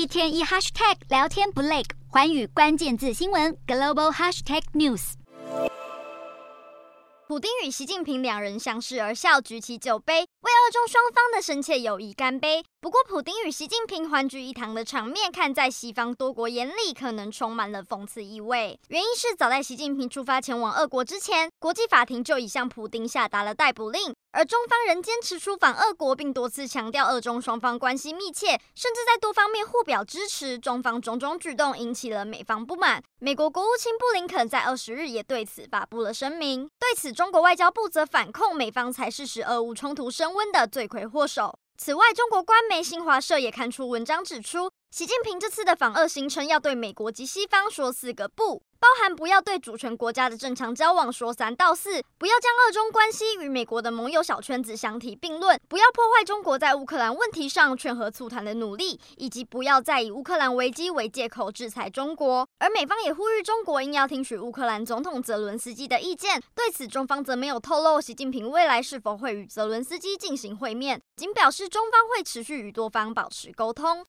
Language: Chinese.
一天一 hashtag 聊天不累，环宇关键字新闻 global hashtag news。普丁与习近平两人相视而笑，举起酒杯，为俄中双方的深切友谊干杯。不过，普丁与习近平欢聚一堂的场面，看在西方多国眼里，可能充满了讽刺意味。原因是，早在习近平出发前往俄国之前，国际法庭就已向普丁下达了逮捕令，而中方仍坚持出访俄国，并多次强调俄中双方关系密切，甚至在多方面互表支持。中方种种举动引起了美方不满。美国国务卿布林肯在二十日也对此发布了声明。对此，中国外交部则反控美方才是使俄乌冲突升温的罪魁祸首。此外，中国官媒新华社也刊出文章指出，习近平这次的访俄行程要对美国及西方说四个不。包含不要对主权国家的正常交往说三道四，不要将俄中关系与美国的盟友小圈子相提并论，不要破坏中国在乌克兰问题上劝和促谈的努力，以及不要再以乌克兰危机为借口制裁中国。而美方也呼吁中国应要听取乌克兰总统泽伦斯基的意见。对此，中方则没有透露习近平未来是否会与泽伦斯基进行会面，仅表示中方会持续与多方保持沟通。